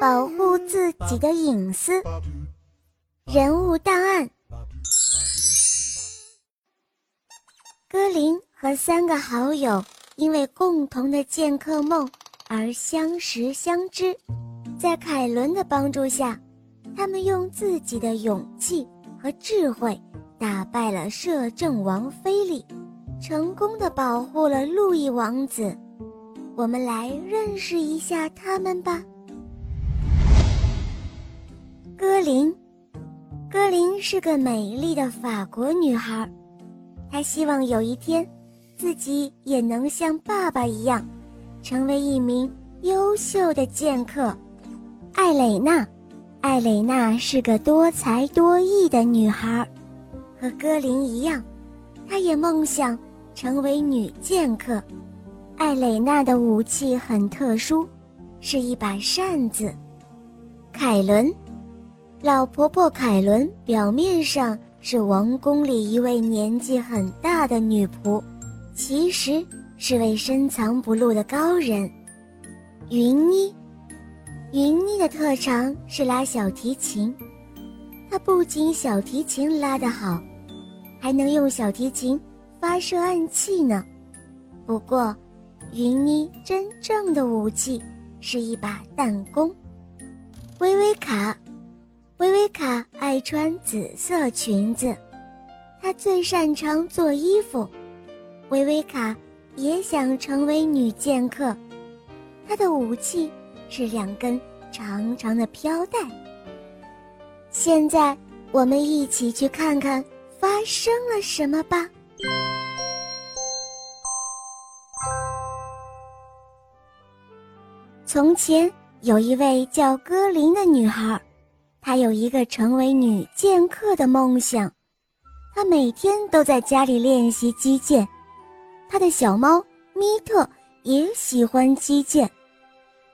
保护自己的隐私。人物档案：格林和三个好友因为共同的剑客梦而相识相知，在凯伦的帮助下，他们用自己的勇气和智慧打败了摄政王菲利，成功的保护了路易王子。我们来认识一下他们吧。歌林，歌林是个美丽的法国女孩，她希望有一天，自己也能像爸爸一样，成为一名优秀的剑客。艾蕾娜，艾蕾娜是个多才多艺的女孩，和歌林一样，她也梦想成为女剑客。艾蕾娜的武器很特殊，是一把扇子。凯伦，老婆婆凯伦表面上是王宫里一位年纪很大的女仆，其实是位深藏不露的高人。云妮，云妮的特长是拉小提琴，她不仅小提琴拉得好，还能用小提琴发射暗器呢。不过。云妮真正的武器是一把弹弓。薇薇卡，薇薇卡爱穿紫色裙子，她最擅长做衣服。薇薇卡也想成为女剑客，她的武器是两根长长的飘带。现在，我们一起去看看发生了什么吧。从前有一位叫歌林的女孩，她有一个成为女剑客的梦想。她每天都在家里练习击剑，她的小猫米特也喜欢击剑，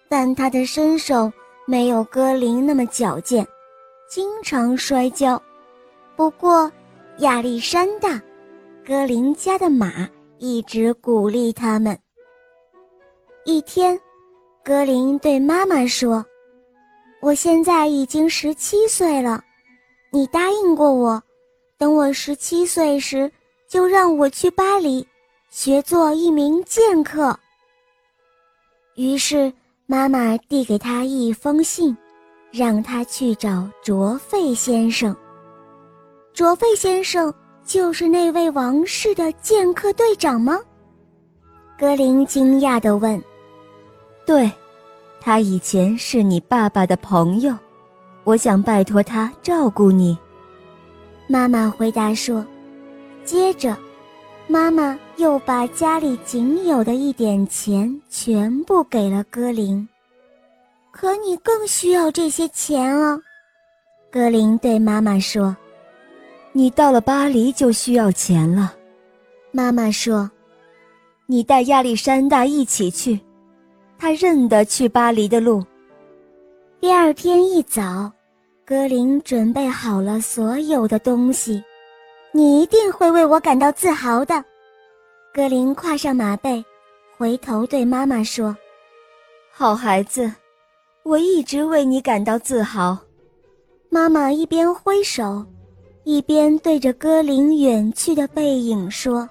但她的身手没有歌林那么矫健，经常摔跤。不过，亚历山大，歌林家的马一直鼓励他们。一天。格林对妈妈说：“我现在已经十七岁了，你答应过我，等我十七岁时就让我去巴黎，学做一名剑客。”于是妈妈递给他一封信，让他去找卓费先生。卓费先生就是那位王室的剑客队长吗？格林惊讶地问。对，他以前是你爸爸的朋友，我想拜托他照顾你。妈妈回答说。接着，妈妈又把家里仅有的一点钱全部给了格林。可你更需要这些钱啊，格林对妈妈说。你到了巴黎就需要钱了，妈妈说。你带亚历山大一起去。他认得去巴黎的路。第二天一早，格林准备好了所有的东西。你一定会为我感到自豪的。格林跨上马背，回头对妈妈说：“好孩子，我一直为你感到自豪。”妈妈一边挥手，一边对着格林远去的背影说。